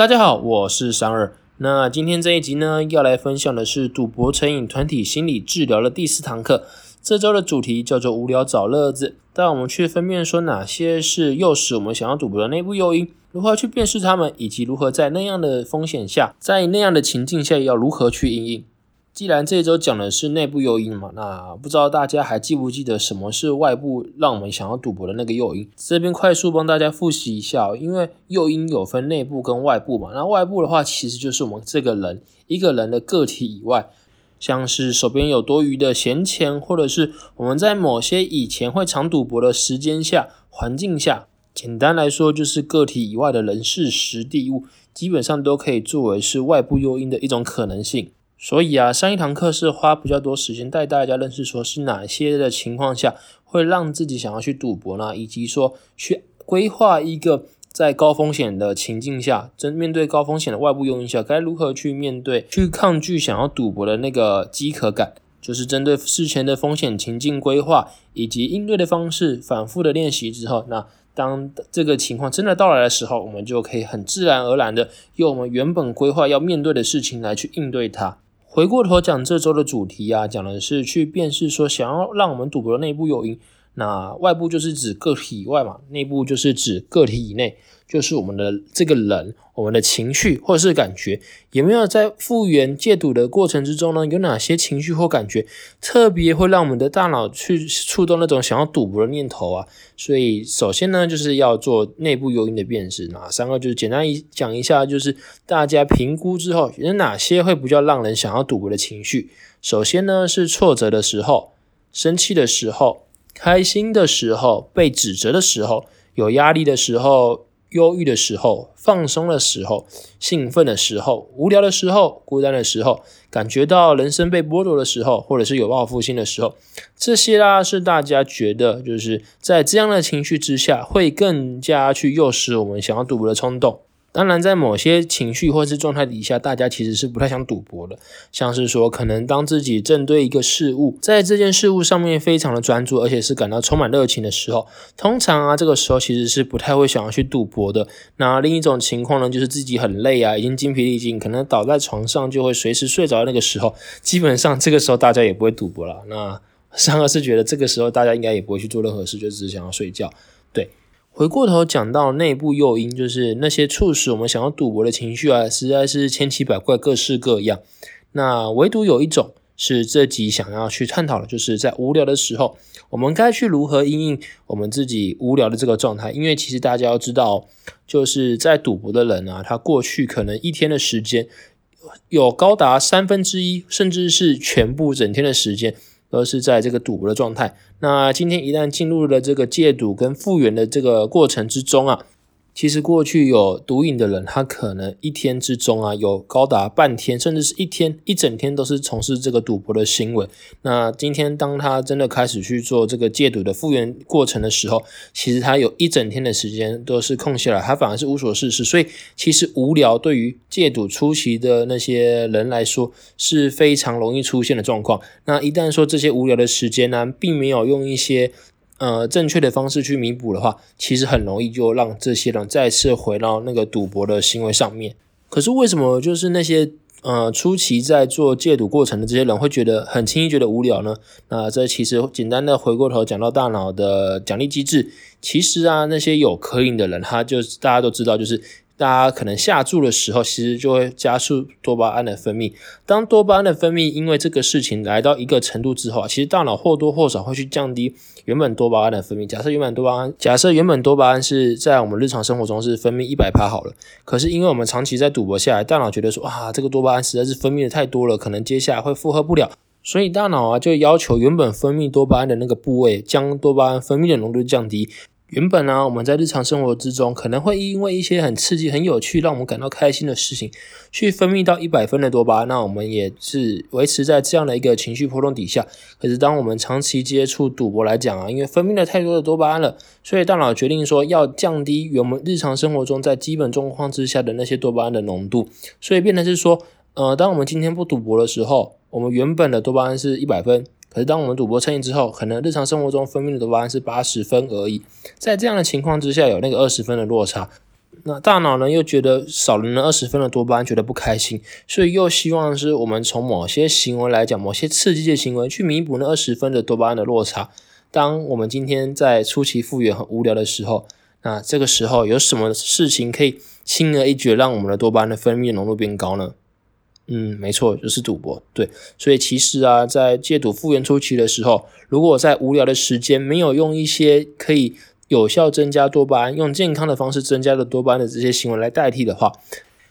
大家好，我是三二。那今天这一集呢，要来分享的是赌博成瘾团体心理治疗的第四堂课。这周的主题叫做“无聊找乐子”，带我们去分辨说哪些是诱使我们想要赌博的内部诱因，如何去辨识他们，以及如何在那样的风险下，在那样的情境下要如何去应应。既然这周讲的是内部诱因嘛，那不知道大家还记不记得什么是外部让我们想要赌博的那个诱因？这边快速帮大家复习一下，因为诱因有分内部跟外部嘛。那外部的话，其实就是我们这个人一个人的个体以外，像是手边有多余的闲钱，或者是我们在某些以前会常赌博的时间下、环境下，简单来说就是个体以外的人事、实地物，基本上都可以作为是外部诱因的一种可能性。所以啊，上一堂课是花比较多时间带大家认识，说是哪些的情况下会让自己想要去赌博呢？以及说去规划一个在高风险的情境下，真面对高风险的外部诱因下，该如何去面对、去抗拒想要赌博的那个饥渴感？就是针对事前的风险情境规划以及应对的方式，反复的练习之后，那当这个情况真的到来的时候，我们就可以很自然而然的用我们原本规划要面对的事情来去应对它。回过头讲这周的主题啊，讲的是去辨识说想要让我们赌博的内部诱因。那外部就是指个体以外嘛，内部就是指个体以内。就是我们的这个人，我们的情绪或者是感觉，有没有在复原戒赌的过程之中呢？有哪些情绪或感觉特别会让我们的大脑去触动那种想要赌博的念头啊？所以首先呢，就是要做内部诱因的辨识。哪三个？就是简单一讲一下，就是大家评估之后，有哪些会比较让人想要赌博的情绪？首先呢，是挫折的时候、生气的时候、开心的时候、被指责的时候、有压力的时候。忧郁的时候、放松的时候、兴奋的时候、无聊的时候、孤单的时候、感觉到人生被剥夺的时候，或者是有报复心的时候，这些啦是大家觉得就是在这样的情绪之下，会更加去诱使我们想要赌博的冲动。当然，在某些情绪或是状态底下，大家其实是不太想赌博的。像是说，可能当自己正对一个事物，在这件事物上面非常的专注，而且是感到充满热情的时候，通常啊，这个时候其实是不太会想要去赌博的。那另一种情况呢，就是自己很累啊，已经精疲力尽，可能倒在床上就会随时睡着那个时候，基本上这个时候大家也不会赌博了。那三个是觉得这个时候大家应该也不会去做任何事，就只是想要睡觉。对。回过头讲到内部诱因，就是那些促使我们想要赌博的情绪啊，实在是千奇百怪、各式各样。那唯独有一种是这集想要去探讨的，就是在无聊的时候，我们该去如何应应我们自己无聊的这个状态。因为其实大家要知道，就是在赌博的人啊，他过去可能一天的时间有高达三分之一，甚至是全部整天的时间。而是在这个赌博的状态。那今天一旦进入了这个戒赌跟复原的这个过程之中啊。其实过去有毒瘾的人，他可能一天之中啊，有高达半天，甚至是一天一整天都是从事这个赌博的行为。那今天当他真的开始去做这个戒赌的复原过程的时候，其实他有一整天的时间都是空下来，他反而是无所事事。所以其实无聊对于戒赌初期的那些人来说是非常容易出现的状况。那一旦说这些无聊的时间呢，并没有用一些。呃，正确的方式去弥补的话，其实很容易就让这些人再次回到那个赌博的行为上面。可是为什么就是那些呃初期在做戒赌过程的这些人会觉得很轻易觉得无聊呢？那这其实简单的回过头讲到大脑的奖励机制，其实啊那些有可瘾的人，他就大家都知道就是。大家可能下注的时候，其实就会加速多巴胺的分泌。当多巴胺的分泌因为这个事情来到一个程度之后啊，其实大脑或多或少会去降低原本多巴胺的分泌。假设原本多巴胺，假设原本多巴胺是在我们日常生活中是分泌一百帕好了，可是因为我们长期在赌博下来，大脑觉得说啊，这个多巴胺实在是分泌的太多了，可能接下来会负荷不了，所以大脑啊就要求原本分泌多巴胺的那个部位将多巴胺分泌的浓度降低。原本呢，我们在日常生活之中可能会因为一些很刺激、很有趣、让我们感到开心的事情，去分泌到一百分的多巴胺，那我们也是维持在这样的一个情绪波动底下。可是，当我们长期接触赌博来讲啊，因为分泌了太多的多巴胺了，所以大脑决定说要降低我们日常生活中在基本状况之下的那些多巴胺的浓度，所以变得是说，呃，当我们今天不赌博的时候，我们原本的多巴胺是一百分。可是，当我们赌博成瘾之后，可能日常生活中分泌的多巴胺是八十分而已。在这样的情况之下，有那个二十分的落差。那大脑呢又觉得少了那二十分的多巴胺，觉得不开心，所以又希望是我们从某些行为来讲，某些刺激的行为去弥补那二十分的多巴胺的落差。当我们今天在初期复原很无聊的时候，那这个时候有什么事情可以轻而易举让我们的多巴胺的分泌浓度变高呢？嗯，没错，就是赌博。对，所以其实啊，在戒赌复原初期的时候，如果在无聊的时间没有用一些可以有效增加多巴胺、用健康的方式增加的多巴胺的这些行为来代替的话，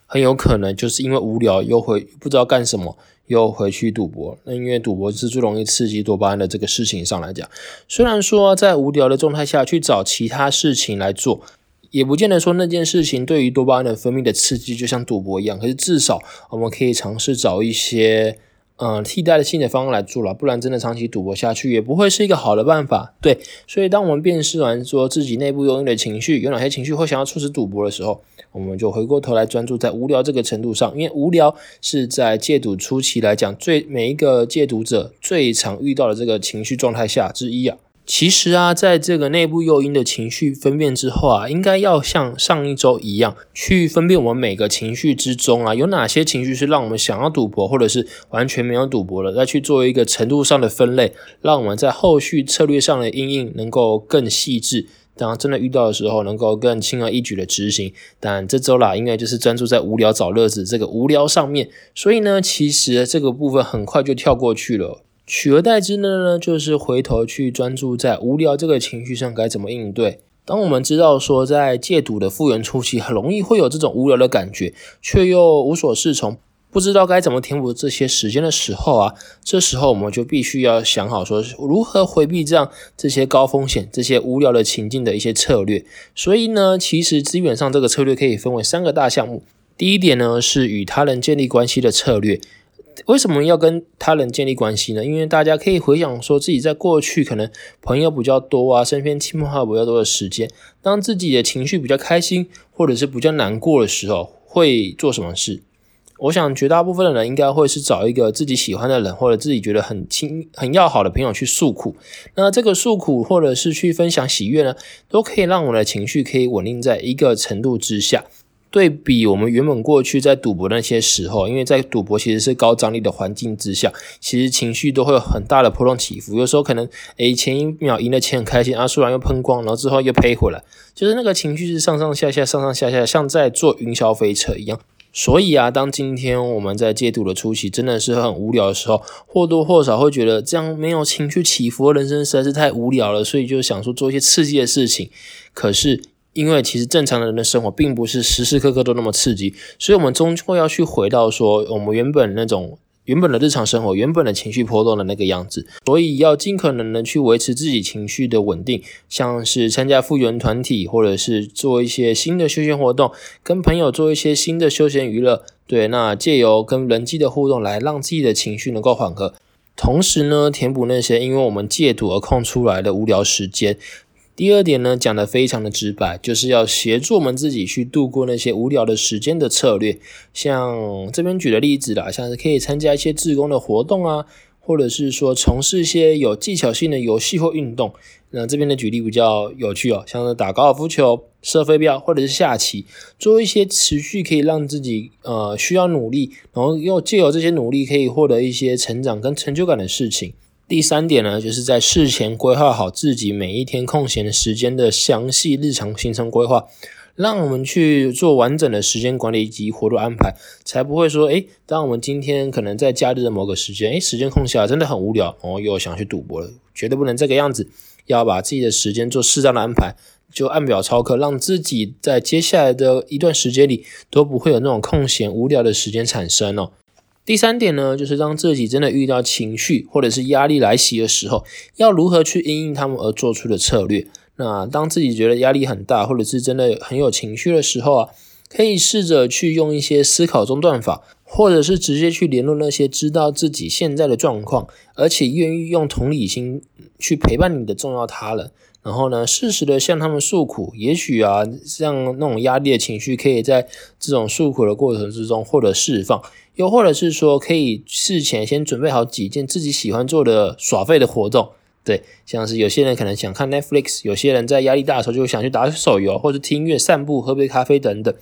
很有可能就是因为无聊又会不知道干什么，又回去赌博。那因为赌博是最容易刺激多巴胺的这个事情上来讲，虽然说在无聊的状态下去找其他事情来做。也不见得说那件事情对于多巴胺的分泌的刺激就像赌博一样，可是至少我们可以尝试找一些嗯替代的新的方案来做了，不然真的长期赌博下去也不会是一个好的办法。对，所以当我们辨识完说自己内部拥有的情绪有哪些情绪会想要促使赌博的时候，我们就回过头来专注在无聊这个程度上，因为无聊是在戒赌初期来讲最每一个戒赌者最常遇到的这个情绪状态下之一啊。其实啊，在这个内部诱因的情绪分辨之后啊，应该要像上一周一样，去分辨我们每个情绪之中啊，有哪些情绪是让我们想要赌博，或者是完全没有赌博的，再去做一个程度上的分类，让我们在后续策略上的应应能够更细致。当真的遇到的时候，能够更轻而易举的执行。但这周啦，应该就是专注在无聊找乐子这个无聊上面，所以呢，其实这个部分很快就跳过去了。取而代之的呢，就是回头去专注在无聊这个情绪上该怎么应对。当我们知道说，在戒赌的复原初期，很容易会有这种无聊的感觉，却又无所适从，不知道该怎么填补这些时间的时候啊，这时候我们就必须要想好说，如何回避这样这些高风险、这些无聊的情境的一些策略。所以呢，其实基本上这个策略可以分为三个大项目。第一点呢，是与他人建立关系的策略。为什么要跟他人建立关系呢？因为大家可以回想说自己在过去可能朋友比较多啊，身边亲朋好友比较多的时间，当自己的情绪比较开心或者是比较难过的时候，会做什么事？我想绝大部分的人应该会是找一个自己喜欢的人或者自己觉得很亲很要好的朋友去诉苦。那这个诉苦或者是去分享喜悦呢，都可以让我的情绪可以稳定在一个程度之下。对比我们原本过去在赌博那些时候，因为在赌博其实是高张力的环境之下，其实情绪都会有很大的波动起伏。有时候可能诶前一秒赢了钱很开心，啊突然又喷光，然后之后又赔回来，就是那个情绪是上上下下、上上下下，像在坐云霄飞车一样。所以啊，当今天我们在戒赌的初期真的是很无聊的时候，或多或少会觉得这样没有情绪起伏的人生实在是太无聊了，所以就想说做一些刺激的事情。可是。因为其实正常人的生活并不是时时刻刻都那么刺激，所以我们终究要去回到说我们原本那种原本的日常生活、原本的情绪波动的那个样子。所以要尽可能的去维持自己情绪的稳定，像是参加复原团体，或者是做一些新的休闲活动，跟朋友做一些新的休闲娱乐。对，那借由跟人际的互动来让自己的情绪能够缓和，同时呢，填补那些因为我们戒赌而空出来的无聊时间。第二点呢，讲的非常的直白，就是要协助我们自己去度过那些无聊的时间的策略。像这边举的例子啦，像是可以参加一些自工的活动啊，或者是说从事一些有技巧性的游戏或运动。那这边的举例比较有趣哦，像是打高尔夫球、射飞镖，或者是下棋，做一些持续可以让自己呃需要努力，然后又借由这些努力可以获得一些成长跟成就感的事情。第三点呢，就是在事前规划好自己每一天空闲的时间的详细日常行程规划，让我们去做完整的时间管理以及活动安排，才不会说，诶，当我们今天可能在假日的某个时间，诶，时间空下来真的很无聊，哦，又想去赌博了，绝对不能这个样子，要把自己的时间做适当的安排，就按表操课，让自己在接下来的一段时间里都不会有那种空闲无聊的时间产生哦。第三点呢，就是当自己真的遇到情绪或者是压力来袭的时候，要如何去因应他们而做出的策略。那当自己觉得压力很大，或者是真的很有情绪的时候啊，可以试着去用一些思考中断法，或者是直接去联络那些知道自己现在的状况，而且愿意用同理心去陪伴你的重要他人。然后呢，适时的向他们诉苦，也许啊，像那种压力的情绪，可以在这种诉苦的过程之中获得释放，又或者是说，可以事前先准备好几件自己喜欢做的耍废的活动，对，像是有些人可能想看 Netflix，有些人在压力大的时候就想去打手游，或者听音乐、散步、喝杯咖啡等等。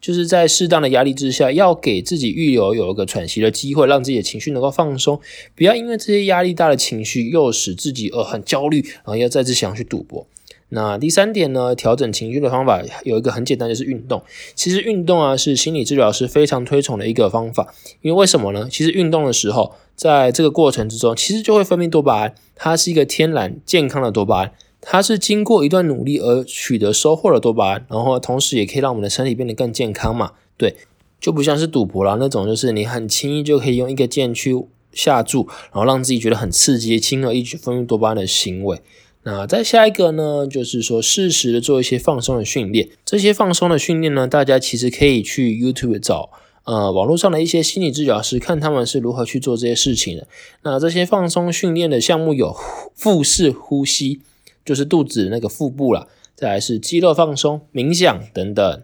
就是在适当的压力之下，要给自己预留有一个喘息的机会，让自己的情绪能够放松，不要因为这些压力大的情绪诱使自己呃很焦虑，然后要再次想去赌博。那第三点呢，调整情绪的方法有一个很简单，就是运动。其实运动啊，是心理治疗师非常推崇的一个方法。因为为什么呢？其实运动的时候，在这个过程之中，其实就会分泌多巴胺，它是一个天然健康的多巴胺，它是经过一段努力而取得收获的多巴胺，然后同时也可以让我们的身体变得更健康嘛。对，就不像是赌博啦那种，就是你很轻易就可以用一个键去下注，然后让自己觉得很刺激，轻而易举分泌多巴胺的行为。那再下一个呢，就是说适时的做一些放松的训练。这些放松的训练呢，大家其实可以去 YouTube 找，呃，网络上的一些心理治疗师，看他们是如何去做这些事情的。那这些放松训练的项目有腹式呼吸，就是肚子那个腹部啦，再来是肌肉放松、冥想等等。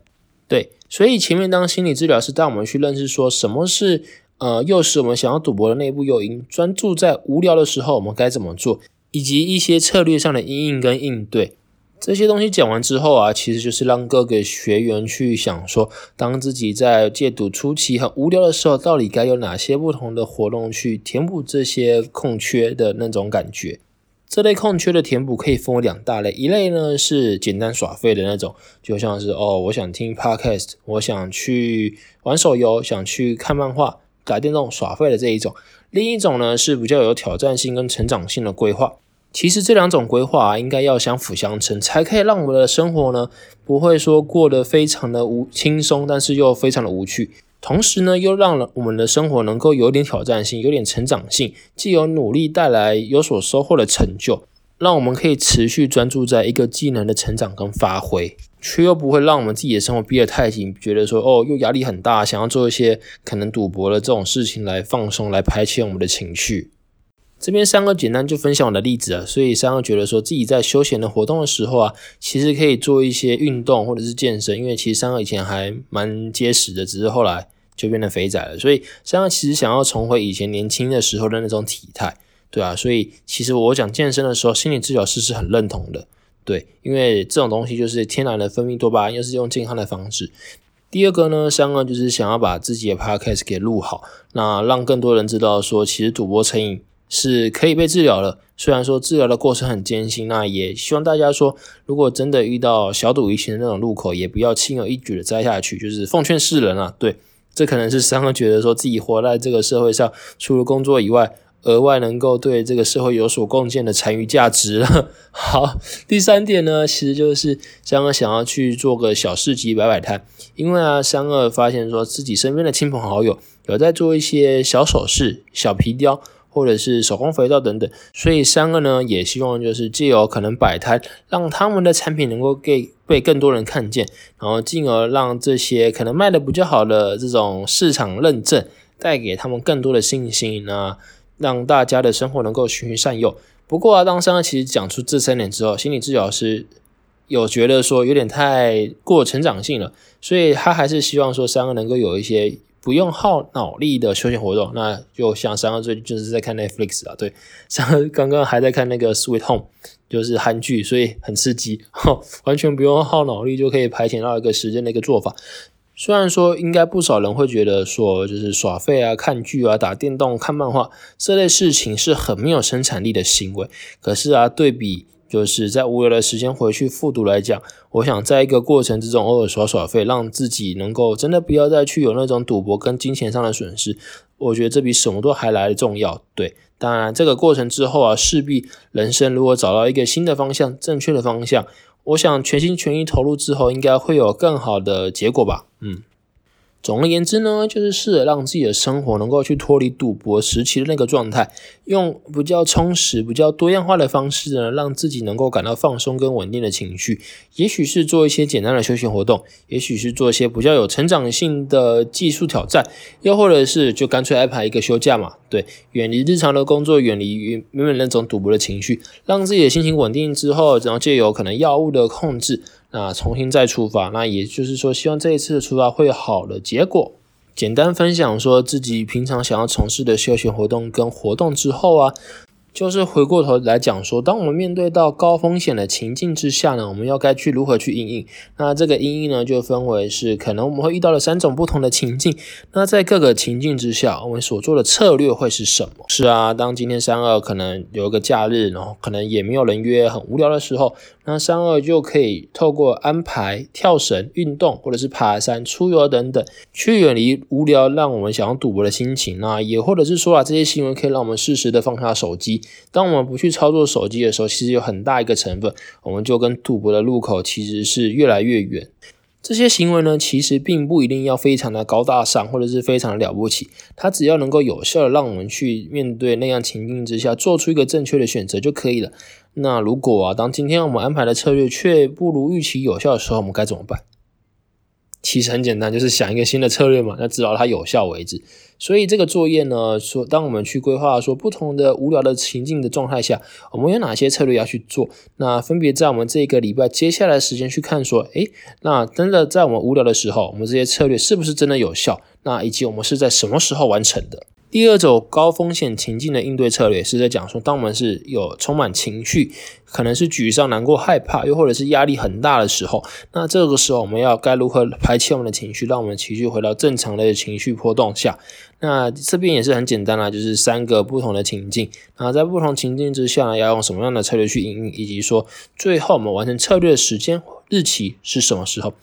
对，所以前面当心理治疗师带我们去认识说什么是呃诱使我们想要赌博的内部诱因，专注在无聊的时候我们该怎么做。以及一些策略上的阴影跟应对，这些东西讲完之后啊，其实就是让各个学员去想说，当自己在戒赌初期很无聊的时候，到底该有哪些不同的活动去填补这些空缺的那种感觉。这类空缺的填补可以分为两大类，一类呢是简单耍废的那种，就像是哦，我想听 podcast，我想去玩手游，想去看漫画、打电动耍废的这一种。另一种呢是比较有挑战性跟成长性的规划。其实这两种规划啊，应该要相辅相成，才可以让我们的生活呢，不会说过得非常的无轻松，但是又非常的无趣。同时呢，又让了我们的生活能够有点挑战性，有点成长性，既有努力带来有所收获的成就，让我们可以持续专注在一个技能的成长跟发挥，却又不会让我们自己的生活逼得太紧，觉得说哦，又压力很大，想要做一些可能赌博的这种事情来放松，来排遣我们的情绪。这边三个简单就分享我的例子啊，所以三个觉得说自己在休闲的活动的时候啊，其实可以做一些运动或者是健身，因为其实三个以前还蛮结实的，只是后来就变得肥仔了，所以三个其实想要重回以前年轻的时候的那种体态，对啊，所以其实我讲健身的时候，心理治疗师是很认同的，对，因为这种东西就是天然的分泌多巴胺，又是用健康的方式。第二个呢，三个就是想要把自己的 podcast 给录好，那让更多人知道说，其实赌博成瘾。是可以被治疗了，虽然说治疗的过程很艰辛，那也希望大家说，如果真的遇到小赌怡情的那种路口，也不要轻而易举的摘下去，就是奉劝世人啊，对，这可能是三个觉得说自己活在这个社会上，除了工作以外，额外能够对这个社会有所贡献的残余价值了。好，第三点呢，其实就是三个想要去做个小市集摆摆摊，因为啊，三个发现说自己身边的亲朋好友有在做一些小首饰、小皮雕。或者是手工肥皂等等，所以三个呢也希望就是借由可能摆摊，让他们的产品能够给被更多人看见，然后进而让这些可能卖的比较好的这种市场认证，带给他们更多的信心啊，让大家的生活能够循循善诱。不过啊，当三个其实讲出这三点之后，心理治疗师有觉得说有点太过成长性了，所以他还是希望说三个能够有一些。不用耗脑力的休闲活动，那就像三个最近就是在看 Netflix 啊，对，三个刚刚还在看那个 Sweet Home，就是韩剧，所以很刺激，完全不用耗脑力就可以排遣到一个时间的一个做法。虽然说应该不少人会觉得说，就是耍废啊、看剧啊、打电动、看漫画这类事情是很没有生产力的行为，可是啊，对比。就是在无聊的时间回去复读来讲，我想在一个过程之中偶尔耍耍废，让自己能够真的不要再去有那种赌博跟金钱上的损失，我觉得这比什么都还来的重要。对，当然这个过程之后啊，势必人生如果找到一个新的方向、正确的方向，我想全心全意投入之后，应该会有更好的结果吧。嗯。总而言之呢，就是试着让自己的生活能够去脱离赌博时期的那个状态，用比较充实、比较多样化的方式呢，让自己能够感到放松跟稳定的情绪。也许是做一些简单的休闲活动，也许是做一些比较有成长性的技术挑战，又或者是就干脆安排一个休假嘛，对，远离日常的工作，远离原本那种赌博的情绪，让自己的心情稳定之后，然后借由可能药物的控制。那重新再出发，那也就是说，希望这一次的出发会有好的结果。简单分享说自己平常想要从事的休闲活动跟活动之后啊，就是回过头来讲说，当我们面对到高风险的情境之下呢，我们要该去如何去应应？那这个应应呢，就分为是可能我们会遇到了三种不同的情境。那在各个情境之下，我们所做的策略会是什么？是啊，当今天三二可能有一个假日，然后可能也没有人约，很无聊的时候，那三二就可以透过安排跳绳、运动，或者是爬山、出游等等，去远离无聊，让我们想要赌博的心情。那也或者是说啊，这些行为可以让我们适时的放下手机。当我们不去操作手机的时候，其实有很大一个成分，我们就跟赌博的入口其实是越来越远。这些行为呢，其实并不一定要非常的高大上，或者是非常的了不起，它只要能够有效的让我们去面对那样情境之下，做出一个正确的选择就可以了。那如果啊，当今天我们安排的策略却不如预期有效的时候，我们该怎么办？其实很简单，就是想一个新的策略嘛，那直到它有效为止。所以这个作业呢，说当我们去规划说不同的无聊的情境的状态下，我们有哪些策略要去做？那分别在我们这个礼拜接下来时间去看说，诶，那真的在我们无聊的时候，我们这些策略是不是真的有效？那以及我们是在什么时候完成的？第二种高风险情境的应对策略是在讲说，当我们是有充满情绪，可能是沮丧、难过、害怕，又或者是压力很大的时候，那这个时候我们要该如何排遣我们的情绪，让我们情绪回到正常的情绪波动下？那这边也是很简单啦，就是三个不同的情境，那在不同情境之下呢，要用什么样的策略去应以及说最后我们完成策略的时间日期是什么时候？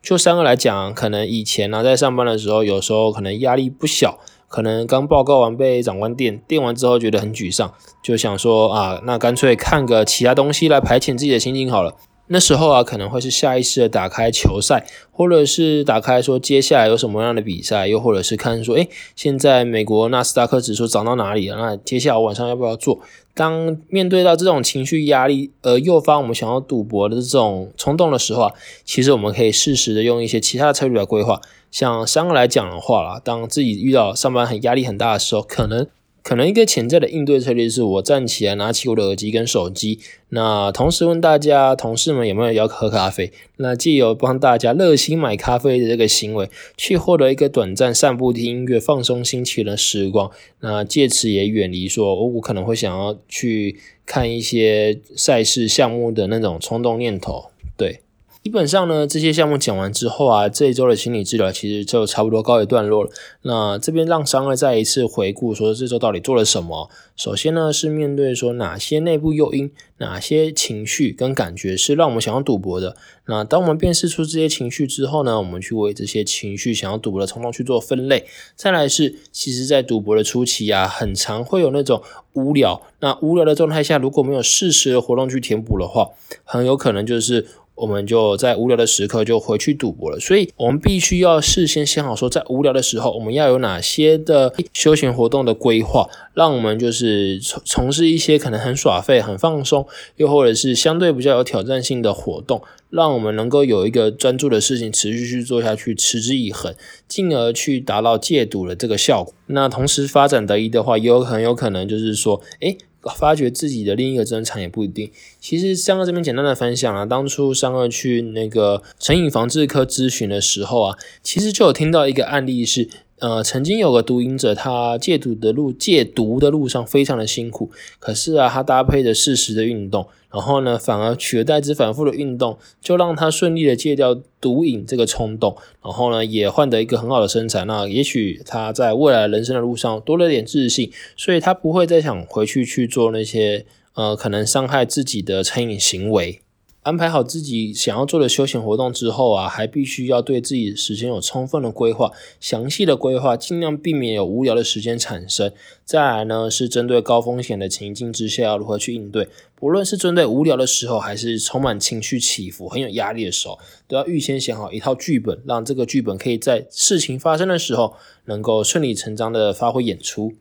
就三个来讲，可能以前呢在上班的时候，有时候可能压力不小。可能刚报告完被长官电电完之后觉得很沮丧，就想说啊，那干脆看个其他东西来排遣自己的心情好了。那时候啊，可能会是下意识的打开球赛，或者是打开说接下来有什么样的比赛，又或者是看说，诶，现在美国纳斯达克指数涨到哪里了？那接下来晚上要不要做？当面对到这种情绪压力，而诱发我们想要赌博的这种冲动的时候啊，其实我们可以适时的用一些其他的策略来规划。像三个来讲的话啦，当自己遇到上班很压力很大的时候，可能可能一个潜在的应对策略是我站起来拿起我的耳机跟手机，那同时问大家同事们有没有要喝咖啡，那借由帮大家热心买咖啡的这个行为，去获得一个短暂散步听音乐放松心情的时光，那借此也远离说我可能会想要去看一些赛事项目的那种冲动念头，对。基本上呢，这些项目讲完之后啊，这一周的心理治疗其实就差不多告一段落了。那这边让商二再一次回顾说这周到底做了什么。首先呢，是面对说哪些内部诱因、哪些情绪跟感觉是让我们想要赌博的。那当我们辨识出这些情绪之后呢，我们去为这些情绪想要赌博的冲动去做分类。再来是，其实在赌博的初期啊，很常会有那种无聊。那无聊的状态下，如果没有适时的活动去填补的话，很有可能就是。我们就在无聊的时刻就回去赌博了，所以我们必须要事先想好，说在无聊的时候我们要有哪些的休闲活动的规划，让我们就是从从事一些可能很耍废、很放松，又或者是相对比较有挑战性的活动，让我们能够有一个专注的事情持续去做下去，持之以恒，进而去达到戒赌的这个效果。那同时发展得宜的话，也有很有可能就是说，诶。发掘自己的另一个专长也不一定。其实三二这边简单的分享啊，当初三二去那个成瘾防治科咨询的时候啊，其实就有听到一个案例是。呃，曾经有个毒瘾者，他戒毒的路戒毒的路上非常的辛苦，可是啊，他搭配着适时的运动，然后呢，反而取而代之反复的运动，就让他顺利的戒掉毒瘾这个冲动，然后呢，也换得一个很好的身材。那也许他在未来人生的路上多了点自信，所以他不会再想回去去做那些呃可能伤害自己的成瘾行为。安排好自己想要做的休闲活动之后啊，还必须要对自己时间有充分的规划，详细的规划，尽量避免有无聊的时间产生。再来呢，是针对高风险的情境之下要如何去应对，不论是针对无聊的时候，还是充满情绪起伏、很有压力的时候，都要预先想好一套剧本，让这个剧本可以在事情发生的时候能够顺理成章的发挥演出。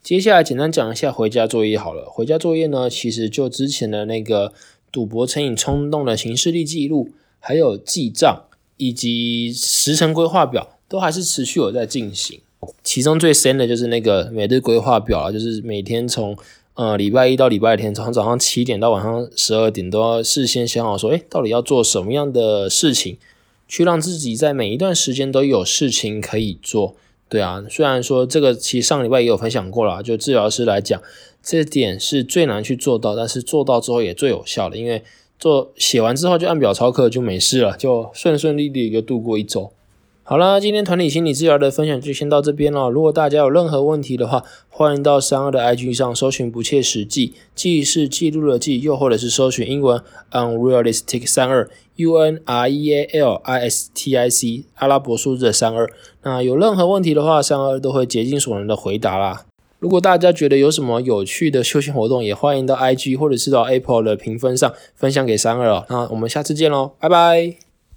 接下来简单讲一下回家作业好了，回家作业呢，其实就之前的那个。赌博成瘾冲动的行事历记录，还有记账以及时程规划表，都还是持续有在进行。其中最深的就是那个每日规划表啊，就是每天从呃礼拜一到礼拜天，从早上七点到晚上十二点，都要事先想好说，哎，到底要做什么样的事情，去让自己在每一段时间都有事情可以做。对啊，虽然说这个其实上礼拜也有分享过了，就治疗师来讲，这点是最难去做到，但是做到之后也最有效的，因为做写完之后就按表操课就没事了，就顺顺利利就度过一周。好啦，今天团体心理治疗的分享就先到这边了。如果大家有任何问题的话，欢迎到三二的 IG 上搜寻“不切实际”，记是记录的记，又或者是搜寻英文 “unrealistic 三二 U N R E A L I S T I C” 阿拉伯数字的三二。那有任何问题的话，三二都会竭尽所能的回答啦。如果大家觉得有什么有趣的休闲活动，也欢迎到 IG 或者是到 Apple 的评分上分享给三二哦。那我们下次见喽，拜拜。